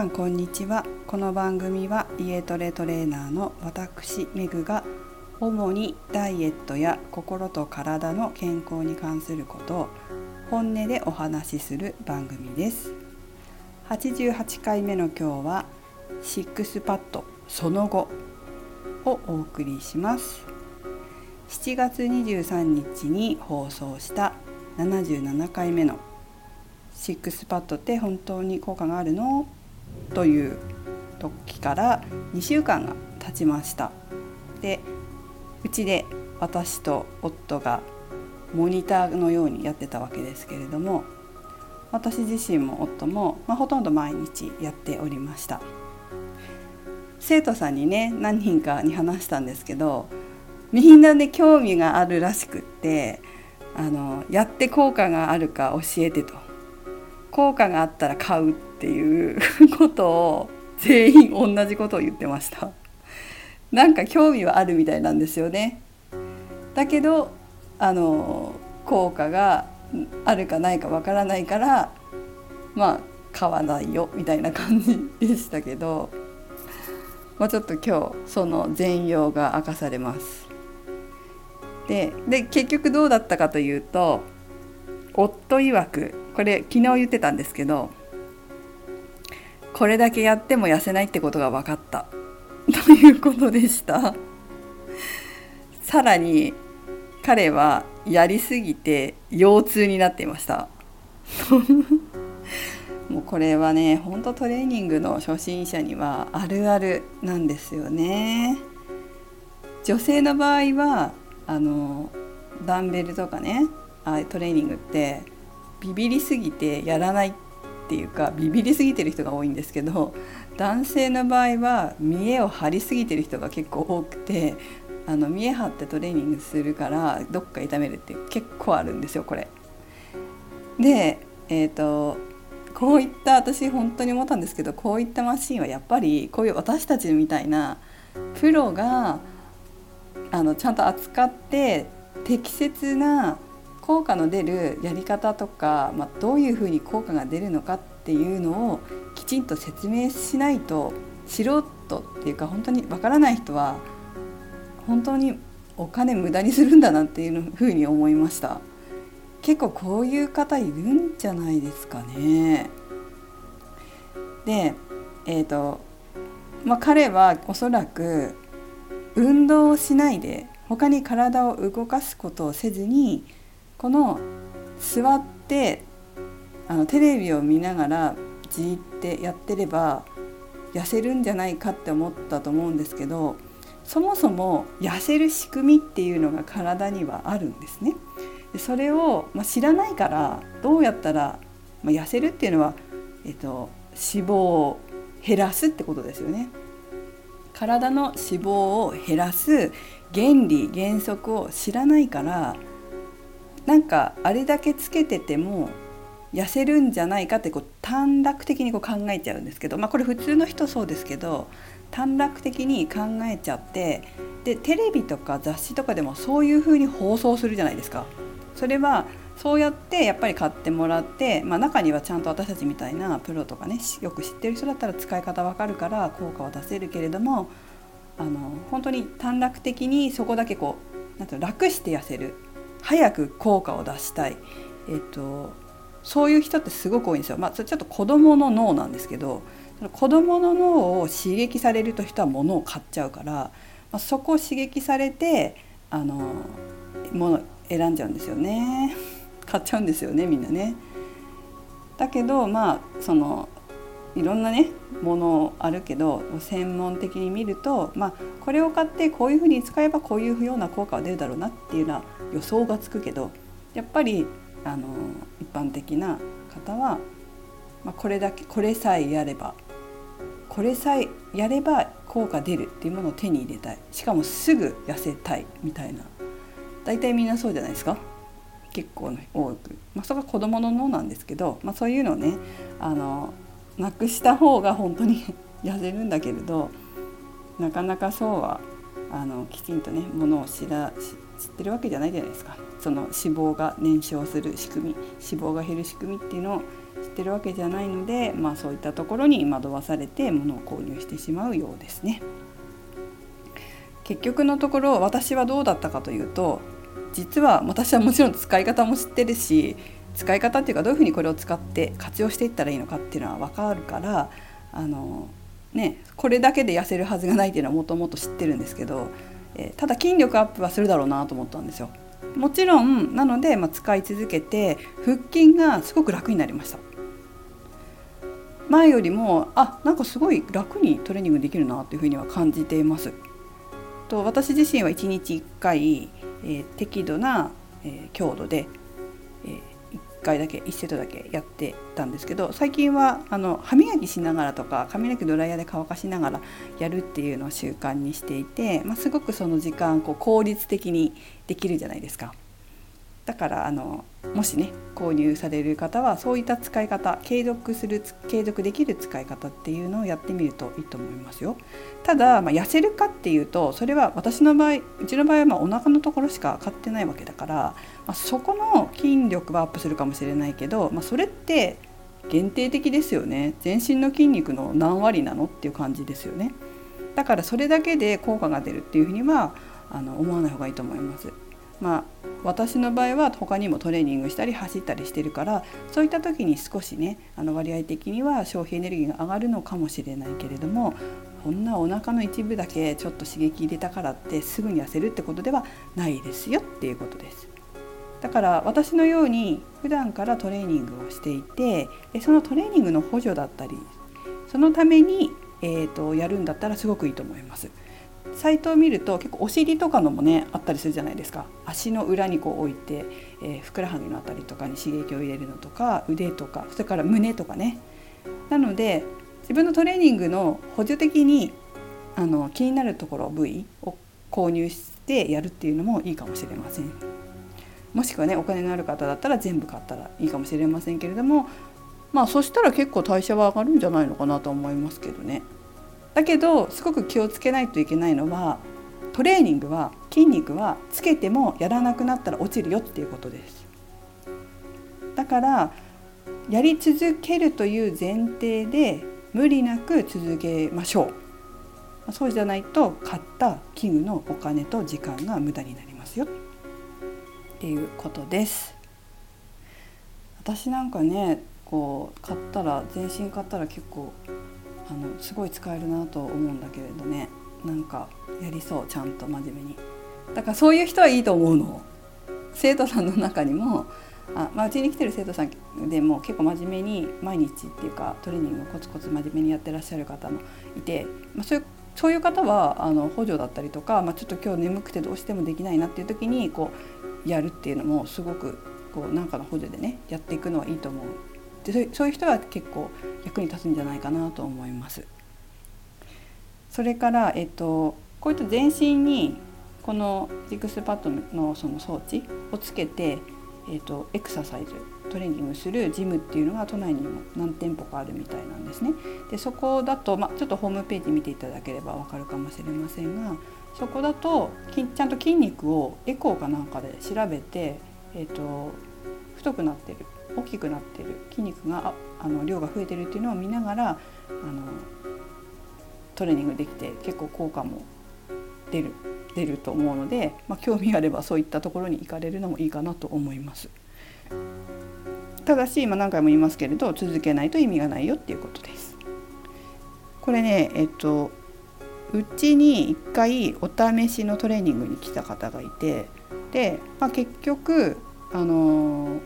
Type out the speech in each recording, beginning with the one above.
さんこんにちは。この番組は家トレトレーナーの私メグが主にダイエットや心と体の健康に関することを本音でお話しする番組です。88回目の今日はシックスパッドその後をお送りします。7月23日に放送した77回目のシックスパッドって本当に効果があるの？という時から2週間が経ちました。でうちで私と夫がモニターのようにやってたわけですけれども私自身も夫も、まあ、ほとんど毎日やっておりました。生徒さんにね何人かに話したんですけどみんなね興味があるらしくってあのやって効果があるか教えてと。効果があったら買うってていうことを全員同じことを言ってましたなんか興味はあるみたいなんですよねだけどあの効果があるかないかわからないからまあ買わないよみたいな感じでしたけど、まあ、ちょっと今日その全容が明かされます。でで結局どうだったかというと夫曰くこれ昨日言ってたんですけどこれだけやっても痩せないってことが分かった。ということでした。さらに彼はやりすぎて腰痛になっていました。もうこれはねほんとトレーニングの初心者にはあるあるなんですよね。女性の場合はあのダンベルとかねあトレーニングってビビりすぎてやらないってていうかビビりすぎてる人が多いんですけど男性の場合は見栄を張りすぎてる人が結構多くてあの見栄張ってトレーニングするからどっか痛めるって結構あるんですよこれ。でえーと、こういった私本当に思ったんですけどこういったマシンはやっぱりこういう私たちみたいなプロがあのちゃんと扱って適切な効果の出るやり方とか、まあ、どういうふうに効果が出るのかっていうのをきちんと説明しないと素人っていうか本当にわからない人は本当にお金無駄にするんだなっていうふうに思いました。結構こういう方いるんじゃないですかね。でえっ、ー、とまあ彼はおそらく運動をしないで他に体を動かすことをせずにこの座ってあのテレビを見ながらじーってやってれば痩せるんじゃないかって思ったと思うんですけどそもそも痩せる仕組みっていうのが体にはあるんですね。でそれを、まあ、知らないからどうやったら、まあ、痩せるっていうのは、えっと、脂肪を減らすってことですよね。体の脂肪を減らす原理原則を知らないからなんかあれだけつけてても痩せるんじゃないかってこう短絡的にこう考えちゃうんですけど、まあ、これ普通の人そうですけど短絡的に考えちゃってでテレビとか雑誌とかでもそういうふうに放送するじゃないですか。それはそうやってやっぱり買ってもらって、まあ、中にはちゃんと私たちみたいなプロとかねよく知ってる人だったら使い方わかるから効果は出せるけれどもあの本当に短絡的にそこだけこうなんて楽して痩せる早く効果を出したい、えっと、そういう人ってすごく多いんですよ。まあ、それちょっと子どもの脳なんですけど子どもの脳を刺激されると人は物を買っちゃうから、まあ、そこを刺激されてあの物選んじゃうんですよね 買っちゃうんですよねみんなね。だけどまあそのいろんなねものあるけど専門的に見ると、まあ、これを買ってこういうふうに使えばこういうような効果が出るだろうなっていうのは予想がつくけどやっぱりあの一般的な方は、まあ、これだけこれさえやればこれさえやれば効果出るっていうものを手に入れたい。しかもすぐ痩せたいみたいな。大体みんなそうじゃないですか。結構、ね、多く、まあ、それが子どもの脳なんですけど、まあ、そういうのをねあのなくした方が本当に 痩せるんだけれどなかなかそうはあのきちんとねものを知ら知ってるわけじゃないじゃないですかその脂肪が燃焼する仕組み脂肪が減る仕組みっていうのを知ってるわけじゃないので、まあ、そういったところに惑わされて物を購入してしまうようですね。結局のところ私はどうだったかというと実は私はもちろん使い方も知ってるし使い方っていうかどういうふうにこれを使って活用していったらいいのかっていうのは分かるからあの、ね、これだけで痩せるはずがないっていうのはもともと知ってるんですけど、えー、ただ筋力アップはするだろうなと思ったんですよ。もちろんなので、まあ、使い続けて腹筋がすごく楽になりました前よりもあなんかすごい楽にトレーニングできるなというふうには感じていますと私自身は1日1回、えー、適度な、えー、強度で、えー、1回だけ1セットだけやってたんですけど最近はあの歯磨きしながらとか髪の毛ドライヤーで乾かしながらやるっていうのを習慣にしていて、まあ、すごくその時間こう効率的にできるじゃないですか。だからあのもしね購入される方はそういった使い方継続する継続できる使い方っていうのをやってみるといいと思いますよ。ただ、まあ、痩せるかっていうとそれは私の場合うちの場合はまあお腹のところしか買ってないわけだから、まあ、そこの筋力はアップするかもしれないけど、まあ、それって限定的ですよね全身の筋肉の何割なのっていう感じですよねだからそれだけで効果が出るっていうふうにはあの思わない方がいいと思います。まあ、私の場合は他にもトレーニングしたり走ったりしてるからそういった時に少しねあの割合的には消費エネルギーが上がるのかもしれないけれどもこんなお腹の一部だけちょっと刺激入れたからってすぐに痩せるってことではないですよっていうことです。だから私のように普段からトレーニングをしていてそのトレーニングの補助だったりそのために、えーとやるんだったらすごくいいと思います。サイトを見ると結構お尻とかのもねあったりするじゃないですか。足の裏にこう置いて、えー、ふくらはぎの辺りとかに刺激を入れるのとか腕とかそれから胸とかね。なので自分のトレーニングの補助的にあの気になるところ部位を購入してやるっていうのもいいかもしれません。もしくはねお金のある方だったら全部買ったらいいかもしれませんけれどもまあそしたら結構代謝は上がるんじゃないのかなと思いますけどね。だけどすごく気をつけないといけないのはトレーニングは筋肉はつけてもやらなくなったら落ちるよっていうことです。だからやり続けるという前提で無理なく続けましょう。そうじゃないと買った器具のお金と時間が無駄になりますよ。っていうことです。私なんかねこう買ったら全身買ったら結構あのすごい使えるなと思うんだけれどね。なんかやりそうちゃんと真面目に。だからそういう人はいいと思うの。生徒さんの中にもあ、まあ、うちに来てる生徒さんでも結構真面目に毎日っていうかトレーニングをコツコツ真面目にやってらっしゃる方もいて、まあ、そういうそういう方はあの補助だったりとか、まあ、ちょっと今日眠くてどうしてもできないなっていう時にこうやるっていうのもすごくこうなんかの補助でねやっていくのはいいと思う。でそういう人は結構役に立つんじゃないかなと思います。それから、えっと、こういった全身にこのジックスパッドのその装置をつけて、えっと、エクササイズトレーニングするジムっていうのが都内にも何店舗かあるみたいなんですね。でそこだと、まちょっとホームページ見ていただければ分かるかもしれませんがそこだとちゃんと筋肉をエコーかなんかで調べて、えっと、太くなってる大きくなってる筋肉があの量が増えてるっていうのを見ながらあのトレーニングできて結構効果も出る出ると思うので、まあ、興味あればそういったところに行かれるのもいいかなと思います。ただし、まあ、何回も言いますけれど続けないと意味がないよっていうことです。これねえっとうちに1回お試しのトレーニングに来た方がいてで、まあ、結局あの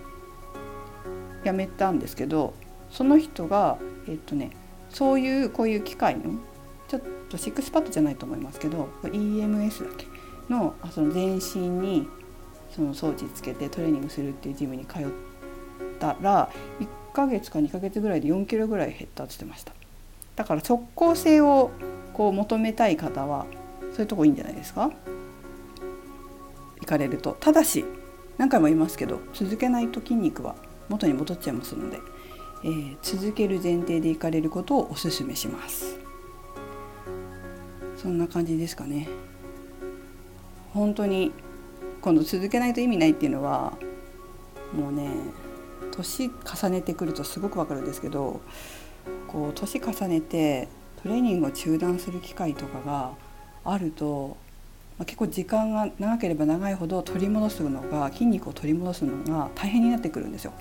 辞めたんですけどその人がえっとねそういうこういう機械のちょっとシックスパッドじゃないと思いますけど EMS だっけ？のその全身にその装置つけてトレーニングするっていうジムに通ったら1ヶ月か2ヶ月ぐらいで4キロぐらい減ったって言ってました。だから即効性をこう求めたい方はそういうとこいいんじゃないですか？行かれると。ただし何回も言いますけど続けないと筋肉は元に戻っちゃいますので、えー、続ける前提でいかれることをおすすめします。そんな感じですかね。本当に今度続けないと意味ないっていうのはもうね年重ねてくるとすごくわかるんですけどこう年重ねてトレーニングを中断する機会とかがあると、ま、結構時間が長ければ長いほど取り戻すのが筋肉を取り戻すのが大変になってくるんですよ。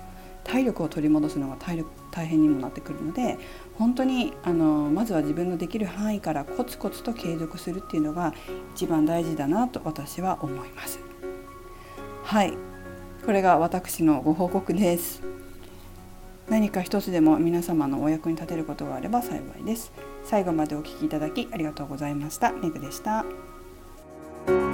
体力を取り戻すのが体力大変にもなってくるので本当にあのまずは自分のできる範囲からコツコツと継続するっていうのが一番大事だなと私は思います。はい。これが私のご報告です。何か一つでも皆様のお役に立てることがあれば幸いです。最後までお聴きいただきありがとうございました。メグでした。Bye.